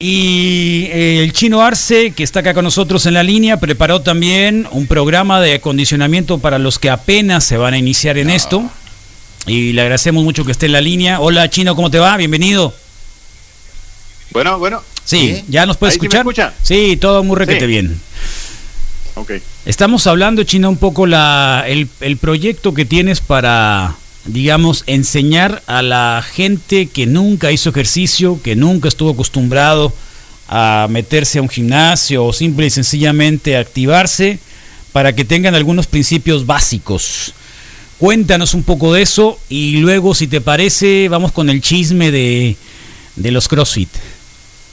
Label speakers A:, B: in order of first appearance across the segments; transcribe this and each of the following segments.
A: Y eh, el chino Arce, que está acá con nosotros en la línea, preparó también un programa de acondicionamiento para los que apenas se van a iniciar en esto. Y le agradecemos mucho que esté en la línea. Hola chino, ¿cómo te va? Bienvenido.
B: Bueno, bueno.
A: Sí, ¿ya nos puedes
B: ¿Ahí sí
A: escuchar?
B: escucha?
A: Sí, todo muy requete
B: Sí.
A: bien.
B: Ok.
A: Estamos hablando, Chino, un poco la, el, el proyecto que tienes para, digamos, enseñar a la gente que nunca hizo ejercicio, que nunca estuvo acostumbrado a meterse a un gimnasio o simple y sencillamente activarse para que tengan algunos principios básicos. Cuéntanos un poco de eso y luego, si te parece, vamos con el chisme de, de los CrossFit.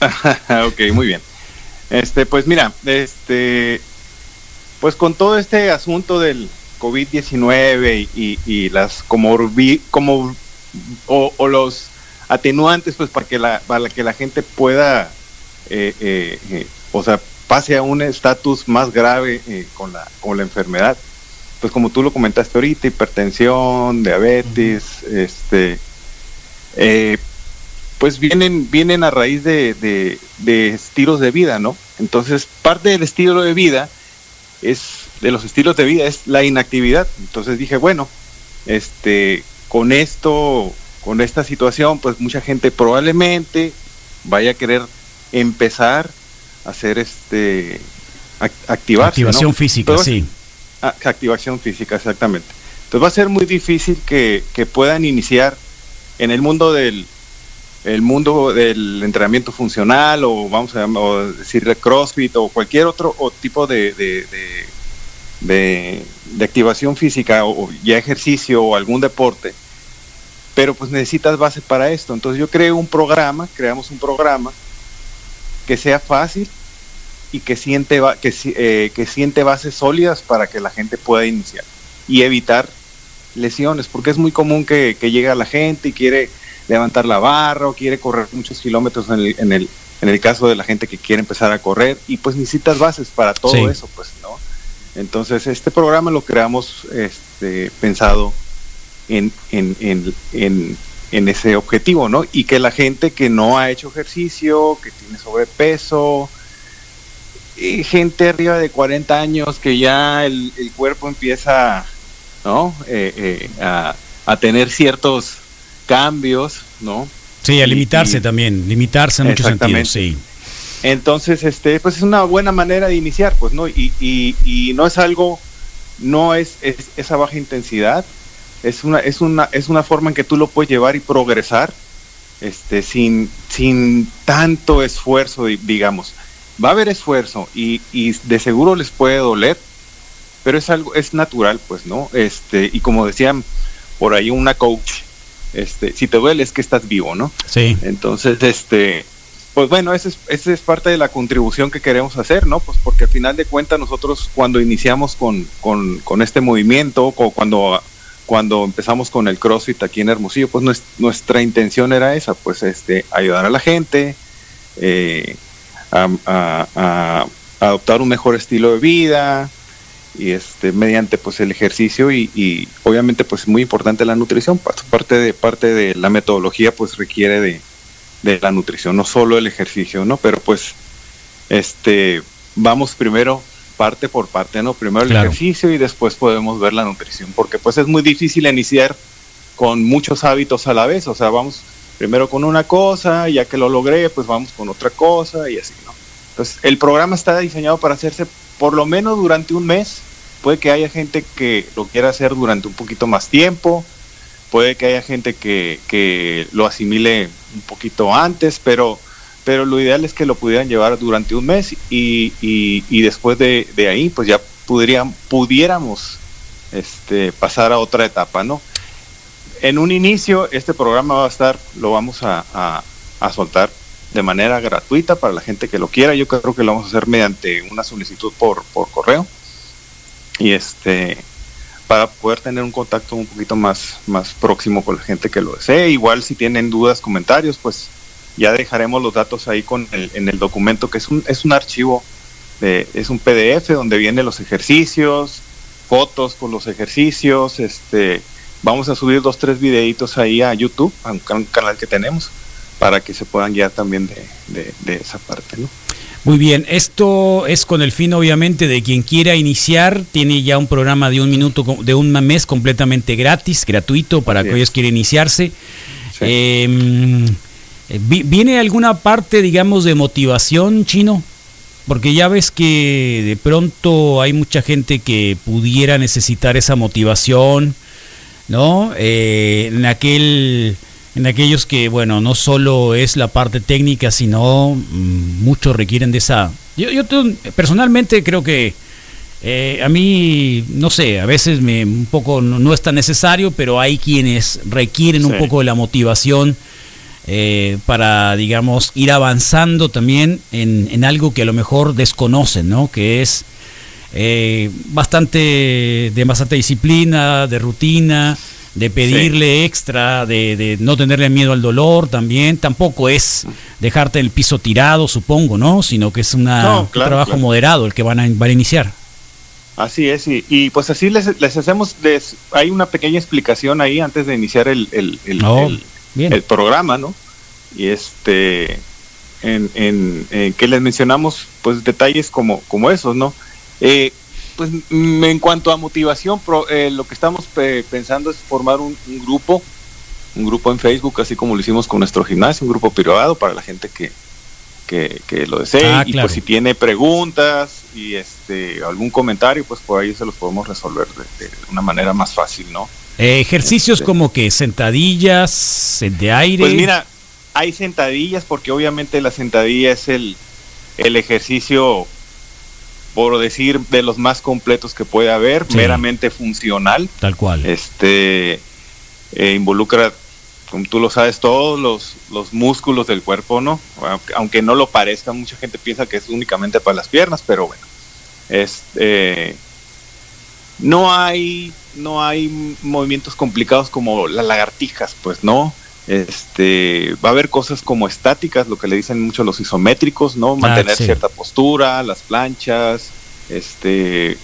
B: ok, muy bien. Este, pues mira, este, pues con todo este asunto del COVID-19 y, y las comorbi, como o, o los atenuantes, pues para que la, para que la gente pueda, eh, eh, eh, o sea, pase a un estatus más grave eh, con la con la enfermedad. Pues como tú lo comentaste ahorita, hipertensión, diabetes, este, pues vienen, vienen a raíz de, de, de estilos de vida, ¿no? Entonces, parte del estilo de vida es, de los estilos de vida es la inactividad. Entonces dije, bueno, este, con esto, con esta situación, pues mucha gente probablemente vaya a querer empezar a hacer este, ac- activarse, ¿no?
A: Activación física, sí.
B: Activación física, exactamente. Entonces va a ser muy difícil que, que puedan iniciar en el mundo del el mundo del entrenamiento funcional o vamos a o decirle CrossFit o cualquier otro o tipo de, de, de, de- de activación física o, o ya ejercicio o algún deporte. Pero pues necesitas base para esto. Entonces yo creo un programa, creamos un programa que sea fácil y que siente que, eh, que siente bases sólidas para que la gente pueda iniciar y evitar lesiones, porque es muy común que, que llega la gente y quiere levantar la barra o quiere correr muchos kilómetros en el, en el, en el caso de la gente que quiere empezar a correr y pues necesitas bases para todo
A: Sí.
B: eso, pues, ¿no? Entonces este programa lo creamos este, pensado en, en, en, en, en ese objetivo, ¿no? Y que la gente que no ha hecho ejercicio, que tiene sobrepeso, y gente arriba de 40 años que ya el, el cuerpo empieza ¿no? Eh, eh, a, a tener ciertos cambios, ¿no?
A: Sí, a limitarse
B: y-
A: también, limitarse en muchos sentidos, sí.
B: Entonces, este, pues es una buena manera de iniciar, pues, ¿no? Y, y, y no es algo, no es, es esa baja intensidad, es una, es una, es una forma en que tú lo puedes llevar y progresar, este, sin, sin tanto esfuerzo, di- digamos. Va a haber esfuerzo y, y de seguro les puede doler, pero es algo, es natural, pues, ¿no? Este, y como decían por ahí una coach, este, si te duele es que estás vivo, ¿no?
A: Sí.
B: Entonces, este, pues bueno, esa es, es parte de la contribución que queremos hacer, ¿no? Pues porque al final de cuentas nosotros cuando iniciamos con, con, este movimiento, o cuando, cuando empezamos con el CrossFit aquí en Hermosillo, pues nues- nuestra intención era esa, pues este, ayudar a la gente, eh, a, adoptar un mejor estilo de vida y este mediante pues el ejercicio y, y obviamente pues muy importante la nutrición pues, parte de parte de la metodología pues requiere de, de la nutrición no solo el ejercicio no pero pues este vamos primero parte por parte no primero el
A: Claro.
B: ejercicio y después podemos ver la nutrición porque pues es muy difícil iniciar con muchos hábitos a la vez o sea vamos primero con una cosa ya que lo logré pues vamos con otra cosa y así no entonces el programa está diseñado para hacerse por lo menos durante un mes. Puede que haya gente que lo quiera hacer durante un poquito más tiempo puede que haya gente que, que lo asimile un poquito antes, pero, pero lo ideal es que lo pudieran llevar durante un mes y, y, después de, de ahí, pues ya pudieran, pudiéramos este, pasar a otra etapa, ¿no? En un inicio, este programa va a estar, lo vamos a, a, a soltar de manera gratuita para la gente que lo quiera. Yo creo que lo vamos a hacer mediante una solicitud por, por correo. Y este, para poder tener un contacto un poquito más, más próximo con la gente que lo desee. Igual si tienen dudas, comentarios, pues ya dejaremos los datos ahí con el, en el documento, que es un, es un archivo, de, es un PDF donde vienen los ejercicios, fotos con los ejercicios, este, vamos a subir dos, tres videitos ahí a YouTube, a un can- canal que tenemos, para que se puedan guiar también de, de, esa parte, ¿no?
A: Muy bien, esto es con el fin obviamente de quien quiera iniciar, tiene ya un programa de un minuto, de un mes completamente gratis, gratuito para que quieren iniciarse. Em, ¿Viene alguna parte, digamos, de motivación chino? Porque ya ves que de pronto hay mucha gente que pudiera necesitar esa motivación, ¿no? Eh, en aquel en aquellos que, bueno, no solo es la parte técnica, sino mm, muchos requieren de esa... Yo, yo personalmente creo que eh, a mí, no sé, a veces me un poco no, es tan necesario, pero hay quienes requieren un poco de la motivación eh, para, digamos, ir avanzando también en, en, algo que a lo mejor desconocen, ¿no? Que es eh, bastante de bastante disciplina, de rutina, de pedirle extra, de, no tenerle miedo al dolor también. Tampoco es dejarte el piso tirado, supongo, ¿no? Sino que es una, un trabajo moderado el que van a, van a iniciar.
B: Así es, y, pues así les, hacemos, hay una pequeña explicación ahí antes de iniciar el, el, el, oh, programa, ¿no? Y este, en, en, que les mencionamos pues detalles como, como esos, ¿no? Eh, pues en cuanto a motivación, eh, lo que estamos pensando es formar un, grupo, un grupo en Facebook, así como lo hicimos con nuestro gimnasio, un grupo privado para la gente que, que, lo desee. Ah, y pues si tiene preguntas y este algún comentario, pues por ahí se los podemos resolver de, una manera más fácil, ¿no?
A: Eh, ejercicios este. como que sentadillas, de aire.
B: Pues mira, hay sentadillas porque obviamente la sentadilla es el, el ejercicio por decir, de los más completos que puede haber, meramente funcional.
A: Tal cual.
B: Este eh, involucra, como tú lo sabes, todos los, los músculos del cuerpo, ¿no? Aunque no lo parezca, mucha gente piensa que es únicamente para las piernas, pero bueno. Este, no hay no hay movimientos complicados como las lagartijas, pues no. Este, va a haber cosas como estáticas, lo que le dicen mucho los isométricos, ¿no? Ah, Mantener cierta postura, las planchas, este,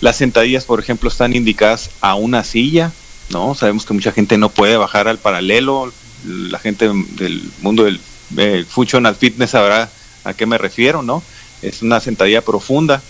B: las sentadillas, por ejemplo, están indicadas a una silla, ¿no? Sabemos que mucha gente no puede bajar al paralelo, la gente del mundo del functional fitness sabrá a qué me refiero, ¿no? Es una sentadilla profunda,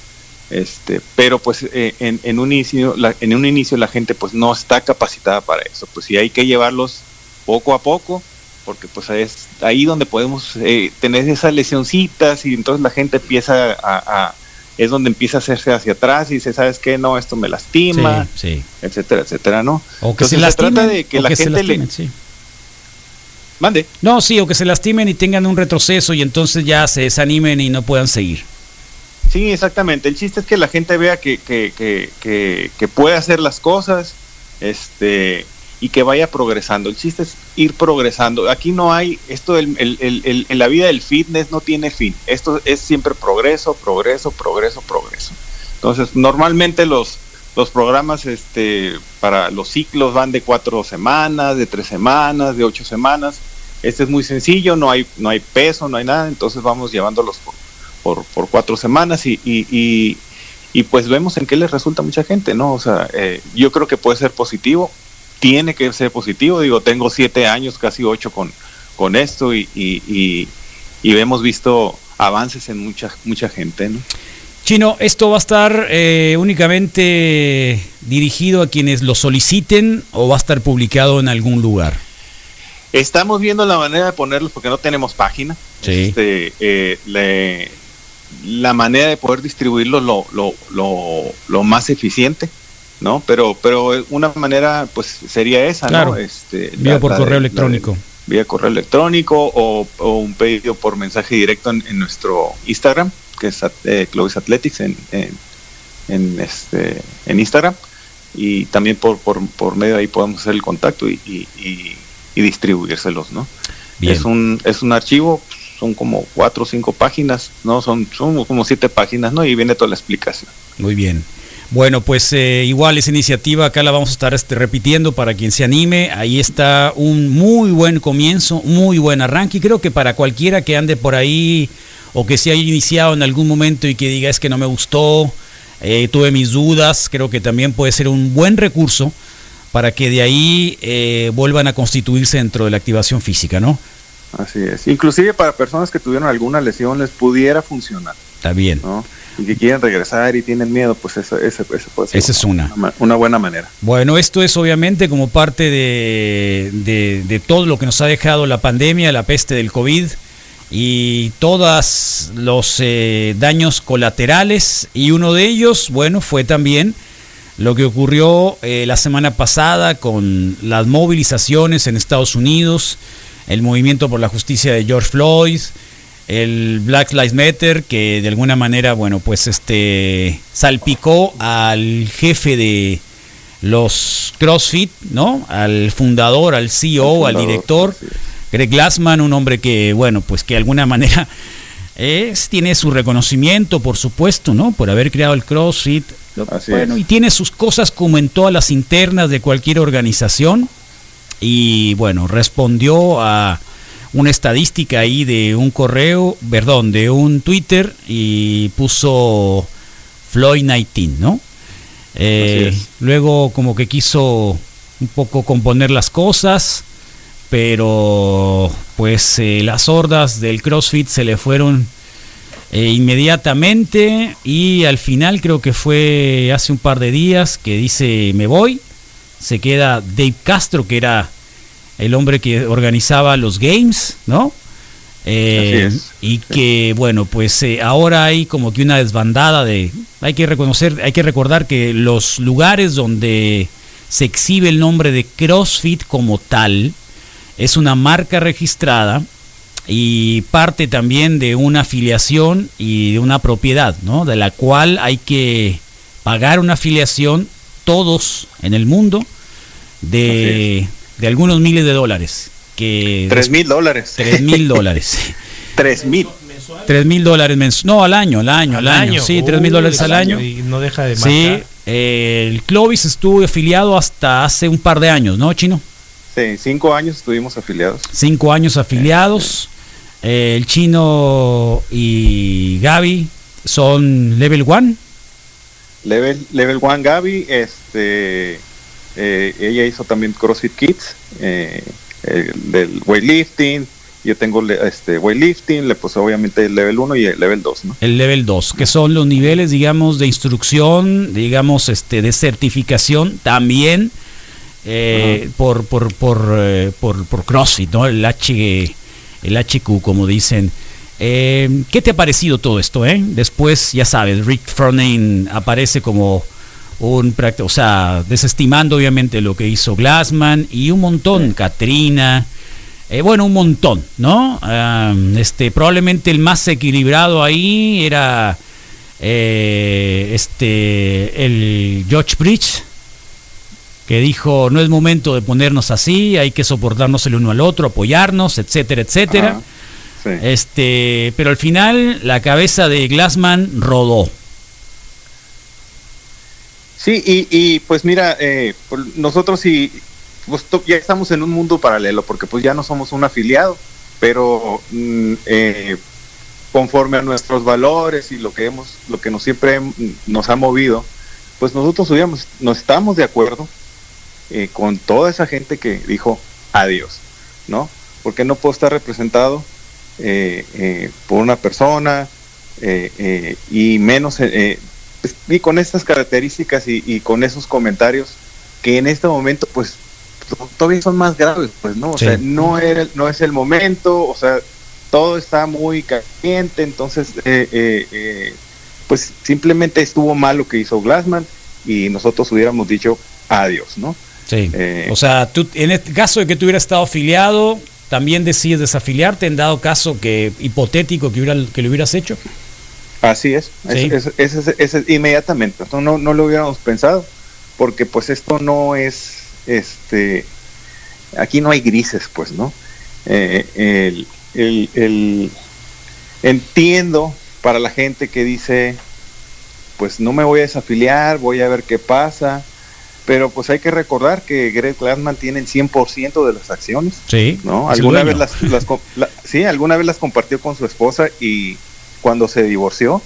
B: este, pero pues eh, en, en, un inicio, la, en un inicio la gente pues no está capacitada para eso, pues sí hay que llevarlos poco a poco, porque pues es ahí donde podemos eh, tener esas lesioncitas y entonces la gente empieza a, es donde empieza a hacerse hacia atrás y dice, ¿sabes qué? No, esto me lastima, etcétera, etcétera, ¿no?
A: O que se, lastimen, de que la gente le...
B: Mande.
A: No, sí, o que se lastimen y tengan un retroceso y entonces ya se desanimen y no puedan seguir.
B: Sí, exactamente. El chiste es que la gente vea que, que, que, que puede hacer las cosas, este, y que vaya progresando. El chiste es ir progresando. Aquí no hay, esto el, en la vida del fitness no tiene fin. Esto es siempre progreso, progreso, progreso, progreso. Entonces, normalmente los, los programas este, para los ciclos van de cuatro semanas, de tres semanas, de ocho semanas. Este es muy sencillo, no hay, no hay peso, no hay nada, entonces vamos llevándolos por, por, cuatro semanas y, y, y, pues vemos en qué les resulta a mucha gente, ¿no? O sea, eh, yo creo que puede ser positivo tiene que ser positivo. Digo, tengo siete años, casi ocho con, con esto y, y, hemos visto avances en mucha, mucha gente. ¿no?
A: Chino, ¿esto va a estar eh, únicamente dirigido a quienes lo soliciten o va a estar publicado en algún lugar?
B: Estamos viendo la manera de ponerlo porque no tenemos página. Este, eh, la manera de poder distribuirlo lo, lo, lo, lo más eficiente. ¿No? Pero, pero una manera, pues, sería esa, ¿no?
A: Este, vía por correo electrónico.
B: vía correo electrónico o, un pedido por mensaje directo en, nuestro Instagram, que es eh, Clovis Athletics en, en, este, en Instagram. Y también por, por, por medio de ahí podemos hacer el contacto y, y, distribuírselos, ¿no? Es un, es un archivo, son como cuatro o cinco páginas, ¿no? Son, son como siete páginas, ¿no? Y viene toda la explicación.
A: Muy bien. Bueno, pues eh, igual esa iniciativa acá la vamos a estar este, repitiendo para quien se anime. Ahí está un muy buen comienzo, muy buen arranque. Y creo que para cualquiera que ande por ahí o que se haya iniciado en algún momento y que diga es que no me gustó, eh, tuve mis dudas, creo que también puede ser un buen recurso para que de ahí eh, vuelvan a constituirse dentro de la activación física, ¿no?
B: Así es. Inclusive para personas que tuvieron alguna lesión les pudiera funcionar.
A: Está bien.
B: ¿no? Y que quieren regresar y tienen miedo, pues esa, esa, puede ser
A: Esa es una.
B: una. buena manera.
A: Bueno, esto es obviamente como parte de, de, todo lo que nos ha dejado la pandemia, la peste del COVID y todos los eh, daños colaterales. Y uno de ellos, bueno, fue también lo que ocurrió eh, la semana pasada con las movilizaciones en Estados Unidos, el movimiento por la justicia de George Floyd, el Black Lives Matter, que de alguna manera, bueno, pues este salpicó al jefe de los CrossFit, ¿no? Al fundador, al CEO, al director, Greg Glassman, un hombre que, bueno, pues que de alguna manera es, tiene su reconocimiento, por supuesto, ¿no? Por haber creado el CrossFit, bueno, y tiene sus cosas como en todas las internas de cualquier organización. Y bueno, respondió a una estadística ahí de un correo, perdón, de un Twitter y puso Floyd 19, ¿no? Eh, luego como que quiso un poco componer las cosas, pero pues eh, las hordas del CrossFit se le fueron eh, inmediatamente y al final creo que fue hace un par de días que dice me voy, se queda Dave Castro que era el hombre que organizaba los games, ¿no? Eh, y que bueno pues eh, ahora hay como que una desbandada de hay que reconocer hay que recordar que los lugares donde se exhibe el nombre de CrossFit como tal es una marca registrada y parte también de una afiliación y de una propiedad, ¿no? De la cual hay que pagar una afiliación todos en el mundo de, de algunos miles de dólares. Que
B: tres mil dólares.
A: Tres mil dólares.
B: Tres mil.
A: Tres mil dólares mensuales. No, al año, al año, al, año. Sí, tres mil dólares al año.
C: Y no deja de
A: Sí, el Clovis estuvo afiliado hasta hace un par de años, ¿no, Chino?
B: Sí, cinco años estuvimos afiliados.
A: Cinco años afiliados. Eh, el chino y Gaby son level one.
B: Level, level one Gaby, este, eh, ella hizo también CrossFit Kids, eh, del weightlifting, yo tengo este weightlifting, le puse obviamente el level 1 y el level 2, ¿no?
A: El level 2, que son los niveles, digamos, de instrucción, digamos, este, de certificación también por, por, por, por, por, CrossFit, ¿no? El H el HQ, como dicen. Eh, ¿Qué te ha parecido todo esto? Eh? Después, ya sabes, Rick Froning aparece como un o sea, desestimando obviamente lo que hizo Glassman y un montón, Katrina, eh, bueno, un montón, ¿no? este, probablemente el más equilibrado ahí era eh, este, el George Bridge, que dijo no es momento de ponernos así, hay que soportarnos el uno al otro, apoyarnos, etcétera, etcétera. Este, pero al final la cabeza de Glassman rodó.
B: Sí, y, pues mira, eh, nosotros sí, pues ya estamos en un mundo paralelo, porque pues ya no somos un afiliado, pero mm, eh, conforme a nuestros valores y lo que hemos, lo que nos siempre nos ha movido, pues nosotros hubiéramos, nos estamos de acuerdo eh, con toda esa gente que dijo adiós, ¿no? Porque no puedo estar representado eh, eh, por una persona y menos y con estas características y, con esos comentarios que en este momento pues todavía son más graves, pues no, o sea, no era, no es el momento, o sea, todo está muy caliente, entonces pues simplemente estuvo mal lo que hizo Glassman y nosotros hubiéramos dicho adiós, ¿no?
A: Sí. Eh, o sea, tú, en este caso de que tú hubieras estado afiliado, también decides desafiliarte en dado caso que hipotético que, hubiera, que lo hubieras hecho.
B: Así es, es, inmediatamente. no, no lo hubiéramos pensado, porque pues esto no es, este, aquí no hay grises, pues, ¿no? Eh, el, el, entiendo para la gente que dice, pues no me voy a desafiliar, voy a ver qué pasa, pero pues hay que recordar que Greg Glassman tiene el 100% de las acciones.
A: Sí.
B: ¿no? Alguna vez las, sí, alguna vez las compartió con su esposa y cuando se divorció,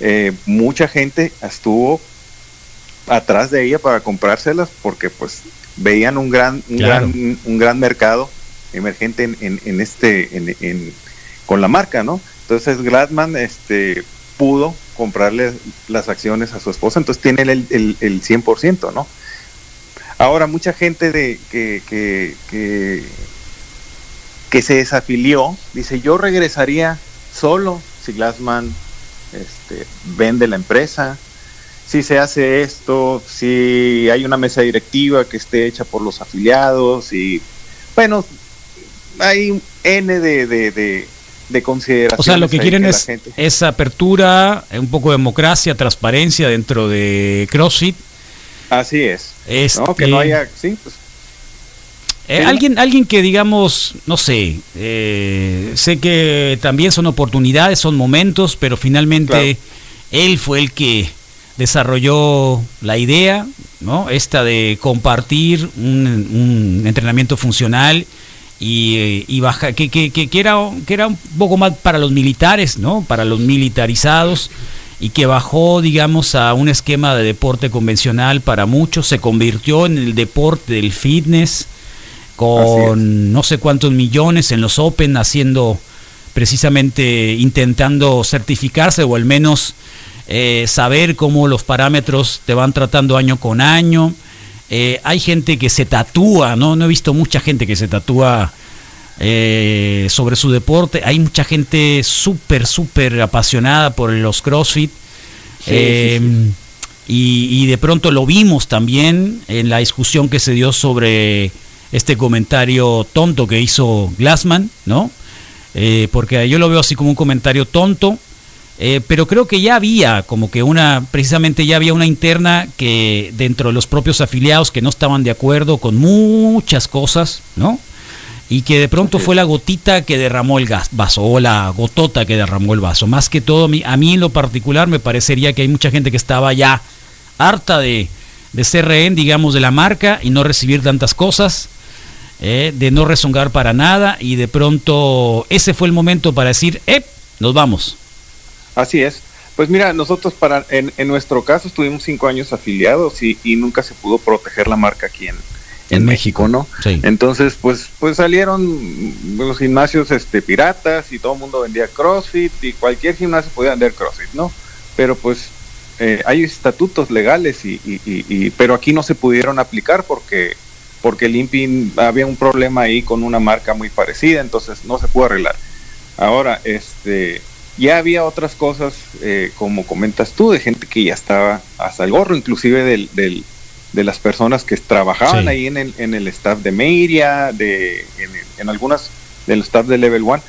B: eh, mucha gente estuvo atrás de ella para comprárselas porque pues veían un gran, un gran, un gran mercado emergente en, en, este, en, con la marca, ¿no? Entonces Gladman este, pudo comprarle las acciones a su esposa, entonces tiene el, el, el 100%, ¿no? Ahora, mucha gente de, que, que, que, que se desafilió, dice, yo regresaría solo si Glassman este, vende la empresa, si se hace esto, si hay una mesa directiva que esté hecha por los afiliados y bueno, hay N de, de, de, consideraciones.
A: O sea, lo que quieren es esa apertura, un poco de democracia, transparencia dentro de CrossFit.
B: Así es.
A: ¿no? Que no haya, sí, pues, eh, alguien, alguien que digamos, no sé, eh, sé que también son oportunidades, son momentos, pero finalmente él fue el que desarrolló la idea, ¿no? Esta de compartir un, entrenamiento funcional y, eh, y baja, que, que, que, era, que era un poco más para los militares, ¿no? Para los militarizados y que bajó, digamos, a un esquema de deporte convencional para muchos, se convirtió en el deporte del fitness con no sé cuántos millones en los Open, haciendo precisamente intentando certificarse o al menos eh, saber cómo los parámetros te van tratando año con año. Eh, hay gente que se tatúa, ¿no? No he visto mucha gente que se tatúa eh, sobre su deporte. Hay mucha gente súper, súper apasionada por los CrossFit. y, y, de pronto lo vimos también en la discusión que se dio sobre este comentario tonto que hizo Glassman, ¿no? Eh, porque yo lo veo así como un comentario tonto, eh, pero creo que ya había como que una, precisamente ya había una interna que dentro de los propios afiliados que no estaban de acuerdo con muchas cosas, ¿no? Y que de pronto fue la gotita que derramó el gas, vaso, o la gotota que derramó el vaso. Más que todo, a mí en lo particular me parecería que hay mucha gente que estaba ya harta de, de ser rehén, digamos, de la marca y no recibir tantas cosas eh, de no rezongar para nada y de pronto ese fue el momento para decir, ¡eh! Nos vamos.
B: Así es. Pues mira, nosotros para en, en nuestro caso estuvimos cinco años afiliados y, y, nunca se pudo proteger la marca aquí en, en, México, ¿no? Sí. Entonces, pues, pues salieron los gimnasios este, piratas y todo el mundo vendía CrossFit y cualquier gimnasio podía vender CrossFit, ¿no? Pero pues eh, hay estatutos legales y, y, y, pero aquí no se pudieron aplicar porque porque el INPI había un problema ahí con una marca muy parecida, entonces no se pudo arreglar. Ahora, este, ya había otras cosas, eh, como comentas tú, de gente que ya estaba hasta el gorro, inclusive del, del de las personas que trabajaban ahí en el, en el staff de Meiria, de, en, en algunas del staff de Level One,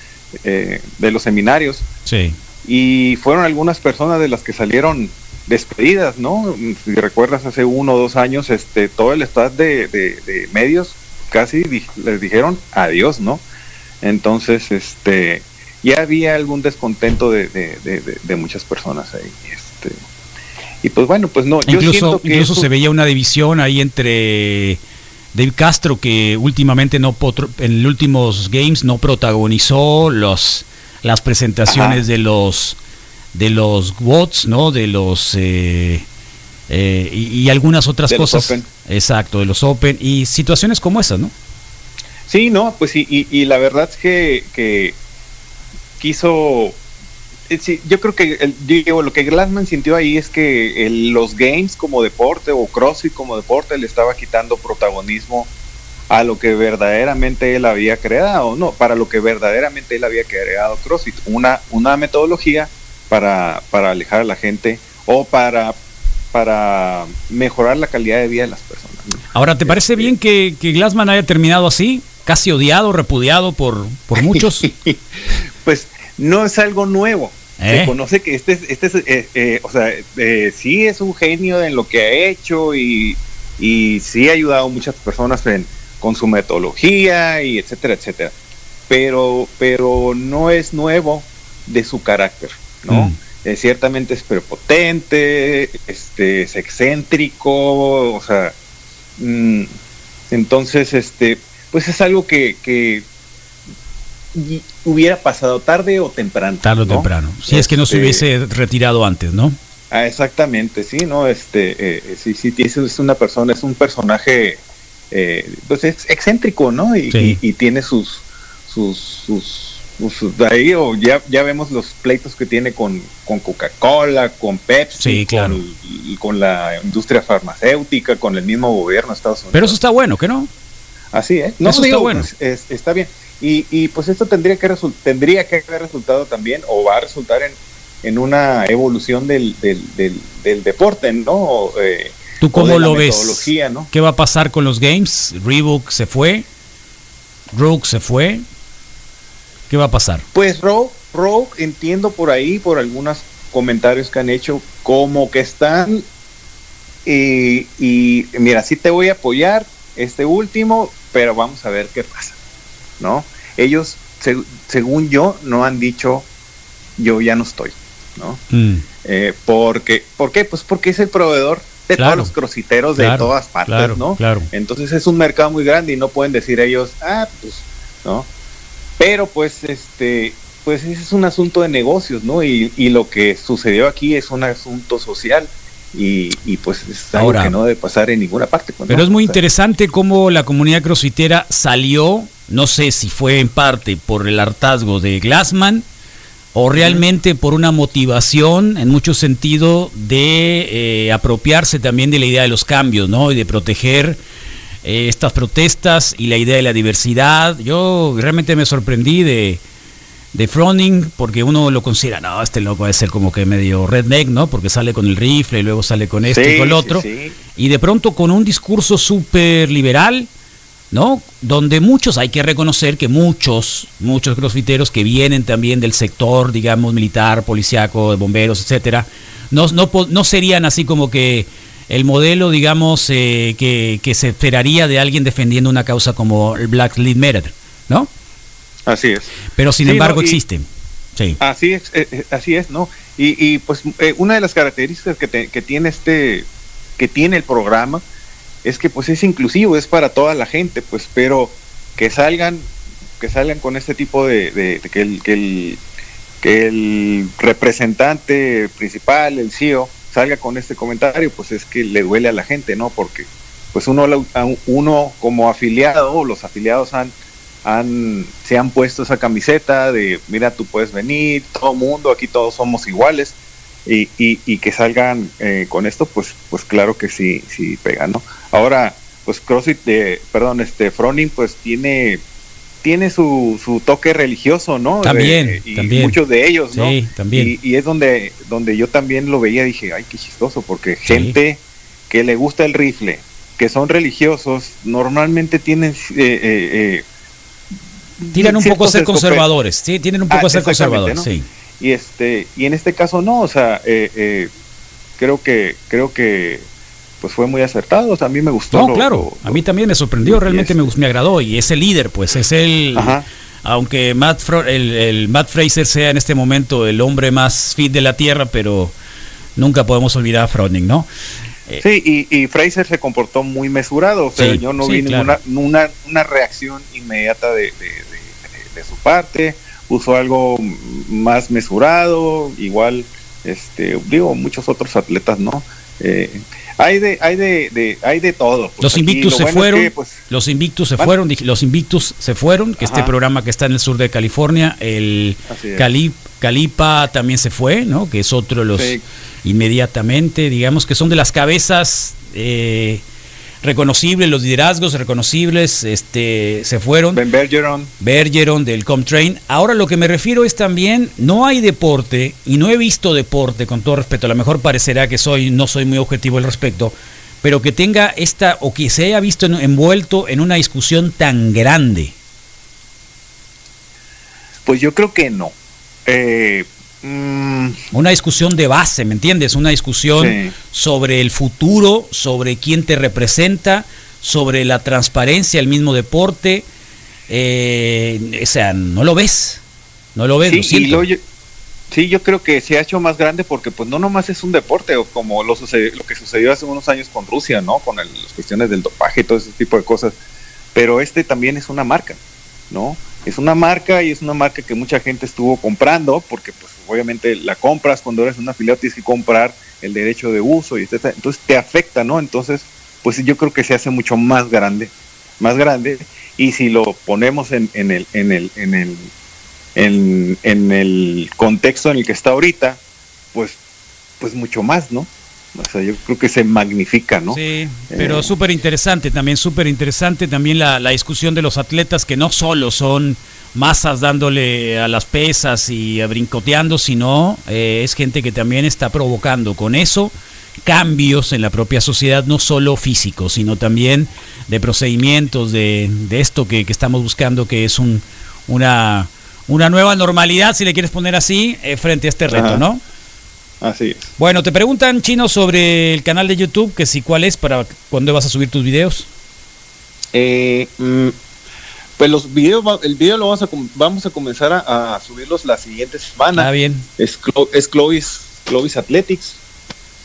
B: eh, de los seminarios.
A: Sí.
B: Y fueron algunas personas de las que salieron despedidas, ¿no? Si recuerdas hace uno o dos años, este, todo el staff de, de, medios casi les dijeron adiós, ¿no? Entonces, este, ya había algún descontento de, de muchas personas ahí, este, y pues bueno, pues no,
A: incluso, incluso se veía una división ahí entre Dave Castro que últimamente no en los últimos games no protagonizó los las presentaciones de los de los bots, ¿no? De los eh, eh, y, algunas otras cosas. Exacto, de los Open y situaciones como esas, ¿no?
B: Sí, no, pues y, y, la verdad es que, que quiso eh, yo creo que el, digo, lo que Glassman sintió ahí es que los games como deporte o CrossFit como deporte le estaba quitando protagonismo a lo que verdaderamente él había creado, no, para lo que verdaderamente él había creado CrossFit, una, una metodología para, para alejar a la gente o para, para mejorar la calidad de vida de las personas.
A: Ahora, ¿te parece este, bien que, que Glassman haya terminado así? Casi odiado, repudiado por, por muchos.
B: pues no es algo nuevo. Se ¿Eh? conoce que este, este es, eh, eh, o sea, sí es un genio en lo que ha hecho y, y sí ha ayudado a muchas personas en, con su metodología y etcétera, etcétera. Pero, pero no es nuevo de su carácter. ¿No? Mm. Eh, ciertamente es prepotente, este, es excéntrico, o sea, mm, entonces, este, pues es algo que, que hubiera pasado tarde o temprano.
A: Tarde o temprano. Si es que no se este, hubiese retirado antes, ¿no?
B: Ah, exactamente, sí, ¿no? Este, eh, sí, sí, es una persona, es un personaje eh, pues es excéntrico, ¿no? Y, y, tiene sus, sus, sus, ahí, o ya, ya vemos los pleitos que tiene con, con Coca-Cola, con Pepsi, con, con, la industria farmacéutica, con el mismo gobierno de Estados Unidos.
A: Pero eso está bueno, ¿que no?
B: Así es. No, eso está bueno. Pues, está bien. Y, y pues esto tendría que, tendría que haber resultado también, o va a resultar en, en una evolución del, del, del, deporte, ¿no?
A: Eh, ¿Tú cómo lo ves? ¿no? ¿Qué va a pasar con los games? Reebok se fue, Rogue se fue. ¿Qué va a pasar?
B: Pues Rogue, Rogue entiendo por ahí, por algunos comentarios que han hecho, como que están y, y mira, sí te voy a apoyar este último, pero vamos a ver qué pasa, ¿no? Ellos, según yo, no han dicho yo ya no estoy, ¿no? Mm. Eh, porque, ¿Por qué? Pues porque es el proveedor de todos los crositeros de todas partes, ¿no? Claro. Entonces es un mercado muy grande y no pueden decir ellos, ah, pues, ¿no? Pero pues, este, pues ese es un asunto de negocios, ¿no? Y, y lo que sucedió aquí es un asunto social. Y, y, pues es algo que no debe pasar en ninguna parte.
A: Pues, pero es muy interesante cómo la comunidad crossfitera salió, no sé si fue en parte por el hartazgo de Glassman, o realmente por una motivación en mucho sentido de eh, apropiarse también de la idea de los cambios, ¿no? Y de proteger eh, estas protestas y la idea de la diversidad. Yo realmente me sorprendí de, de Froning porque uno lo considera, no, este loco va a ser como que medio redneck, ¿no? Porque sale con el rifle y luego sale con esto y con el otro. Y de pronto con un discurso súper liberal ¿no? Donde muchos, hay que reconocer que muchos, muchos crossfiteros que vienen también del sector, digamos, militar, policiaco, de bomberos, etcétera, no, no, no serían así como que el modelo, digamos, eh, que, que, se esperaría de alguien defendiendo una causa como el Black Lives Matter, ¿no?
B: Así es.
A: Pero sin embargo existen. Sí.
B: Así es, eh, eh, así es, ¿no? Y, y pues una de las características que, que tiene este, que tiene el programa, es que pues es inclusivo, es para toda la gente, pues, pero que salgan, que salgan con este tipo de, que, el, que, el, que el representante principal, el CEO, salga con este comentario, pues es que le duele a la gente, ¿no? Porque pues uno, uno como afiliado, los afiliados han, han, se han puesto esa camiseta de, mira, tú puedes venir, todo mundo, aquí todos somos iguales, y, y, que salgan eh, con esto, pues, pues claro que sí, sí pega, ¿no? Ahora, pues CrossFit, de, perdón, este Froning, pues tiene tiene su, su toque religioso, ¿no?
A: También,
B: y
A: también.
B: muchos de ellos, ¿no?
A: Sí, también.
B: Y, es donde, donde yo también lo veía, dije, ay, qué chistoso, porque gente que le gusta el rifle, que son religiosos, normalmente tienen... Eh, eh,
A: Tienen un poco a ser conservadores, sí, tienen un poco a ser conservadores, sí
B: y este y en este caso no o sea eh, eh, creo que creo que pues fue muy acertado o sea, a mí me gustó
A: no claro a mí también me sorprendió realmente me, me agradó y es el líder pues es el aunque Matt el, Matt Fraser sea en este momento el hombre más fit de la tierra pero nunca podemos olvidar a Froning no
B: eh, Sí, y, Fraser se comportó muy mesurado, o sea, yo no vi ninguna una, una reacción inmediata de, de su parte puso algo más mesurado, igual, este, digo, muchos otros atletas, ¿no? Eh, hay de, hay de, hay de todo.
A: Pues los invictus se fueron, pues, los invictus se fueron, los invictus se fueron, que este programa que está en el sur de California, el Calipa también se fue, ¿no? Que es otro de los inmediatamente, digamos que son de las cabezas eh, reconocibles, los liderazgos reconocibles este, se fueron.
B: Ben Bergeron.
A: Bergeron del Comtrain. Ahora lo que me refiero es también, no hay deporte, y no he visto deporte, con todo respeto, a lo mejor parecerá que soy, no soy muy objetivo al respecto, pero que tenga esta, o que se haya visto envuelto en una discusión tan grande.
B: Pues yo creo que no. Eh.
A: Una discusión de base, ¿me entiendes? Una discusión sobre el futuro, sobre quién te representa, sobre la transparencia del mismo deporte. Eh, o sea, no lo ves, no lo ves.
B: Sí, lo sí, yo creo que se ha hecho más grande porque pues no nomás es un deporte, o como lo, lo que sucedió hace unos años con Rusia, ¿no? Con las cuestiones del dopaje y todo ese tipo de cosas. Pero este también es una marca, ¿no? Es una marca y es una marca que mucha gente estuvo comprando porque pues obviamente la compras cuando eres un afiliado tienes que comprar el derecho de uso y. Entonces te afecta, ¿no? Entonces pues yo creo que se hace mucho más grande, más grande, y si lo ponemos en, en el, en el, en el, en, en el contexto en el que está ahorita, pues, pues mucho más, ¿no? O sea, yo creo que se magnifica, ¿no?
A: Sí, pero eh, súper interesante también, súper interesante también la, la, discusión de los atletas que no solo son masas dándole a las pesas y brincoteando, sino eh, es gente que también está provocando con eso cambios en la propia sociedad, no solo físicos, sino también de procedimientos, de, de esto que, que, estamos buscando, que es un, una, una nueva normalidad, si le quieres poner así, eh, frente a este reto, Ajá. ¿no?
B: Así es.
A: Bueno, te preguntan, Chino, sobre el canal de YouTube, que si cuál es, para cuándo vas a subir tus videos.
B: Eh, mm, pues los videos, el video lo vamos a, vamos a comenzar a, a subirlos la siguiente semana.
A: Ah, bien.
B: Es, es Clovis, Clovis Athletics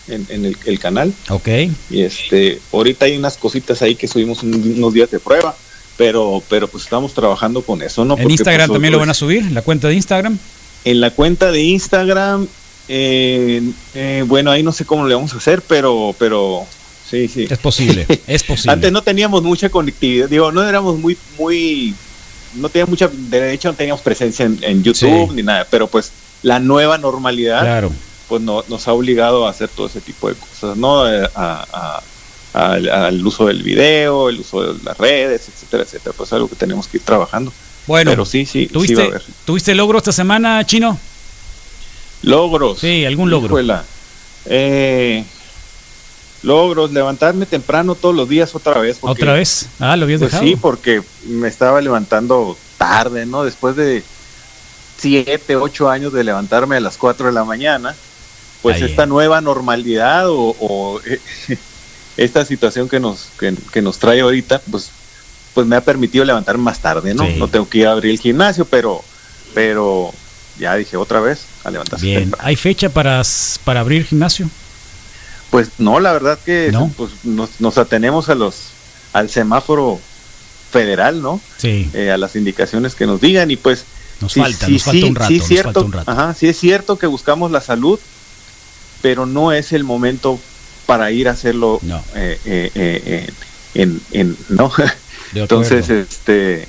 B: en, en el, el, canal.
A: Ok.
B: Y este, ahorita hay unas cositas ahí que subimos unos días de prueba, pero, pero pues estamos trabajando con eso, ¿no?
A: ¿En Porque, Instagram pues, también lo van a subir? ¿La cuenta de Instagram?
B: En la cuenta de Instagram, eh, eh, bueno, ahí no sé cómo le vamos a hacer, pero, pero sí, sí.
A: Es posible, es posible.
B: Antes no teníamos mucha conectividad, digo, no éramos muy, muy, no teníamos mucha, de hecho no teníamos presencia en, en YouTube sí. ni nada, pero pues la nueva normalidad,
A: claro.
B: pues no, nos ha obligado a hacer todo ese tipo de cosas, ¿no? A, a, a, al uso del video, el uso de las redes, etcétera, etcétera, pues algo que tenemos que ir trabajando.
A: Bueno,
B: pero sí, sí,
A: ¿tuviste,
B: sí va a haber.
A: ¿tuviste logro esta semana, Chino?
B: Logros.
A: Sí, algún logro.
B: Eh, logros, levantarme temprano todos los días otra vez.
A: Porque, ¿Otra vez? Ah, lo habías
B: pues
A: dejado.
B: Sí, porque me estaba levantando tarde, ¿no? Después de siete, ocho años de levantarme a las cuatro de la mañana, pues Ahí. esta nueva normalidad o, o esta situación que nos, que, que, nos trae ahorita, pues, pues me ha permitido levantarme más tarde, ¿no? Sí. No tengo que ir a abrir el gimnasio, pero, pero ya dije otra vez a levantarse.
A: Bien, temprano. ¿hay fecha para, para abrir gimnasio?
B: Pues no, la verdad que ¿No? pues nos, nos, atenemos a los al semáforo federal, ¿no?
A: Sí.
B: Eh, a las indicaciones que nos digan y pues
A: nos sí, falta, sí, nos falta un rato,
B: sí, cierto,
A: un rato.
B: Ajá, sí es cierto que buscamos la salud, pero no es el momento para ir a hacerlo
A: no.
B: eh, eh, en, en, no. Entonces, este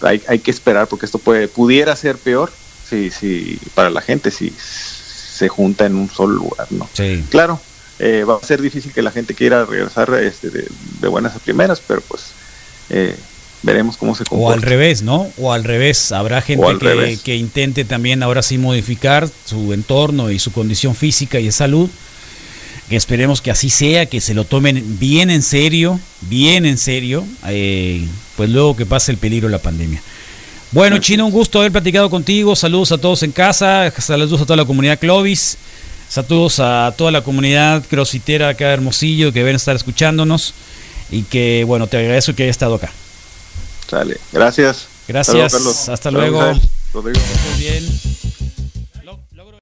B: hay, hay que esperar porque esto puede pudiera ser peor si, si para la gente si se junta en un solo lugar, ¿no?
A: Sí.
B: Claro, eh, va a ser difícil que la gente quiera regresar este, de, de, buenas a primeras, pero pues eh, veremos cómo se comporta.
A: O al revés, ¿no? O al revés, habrá gente que, que, intente también ahora sí modificar su entorno y su condición física y de salud. Que esperemos que así sea, que se lo tomen bien en serio, bien en serio, eh, pues luego que pase el peligro de la pandemia. Bueno, Chino, un gusto haber platicado contigo. Saludos a todos en casa, saludos a toda la comunidad Clovis, saludos a toda la comunidad crossfitera acá de Hermosillo que deben estar escuchándonos y que, bueno, te agradezco que haya estado acá.
B: Sale, gracias.
A: Gracias, Hasta, Hasta luego.
B: Rodrigo.
A: Muy bien.